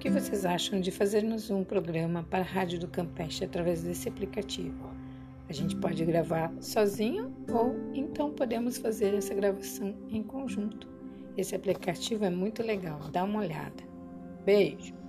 que vocês acham de fazermos um programa para a Rádio do Campeste através desse aplicativo? A gente pode gravar sozinho ou então podemos fazer essa gravação em conjunto. Esse aplicativo é muito legal, dá uma olhada. Beijo!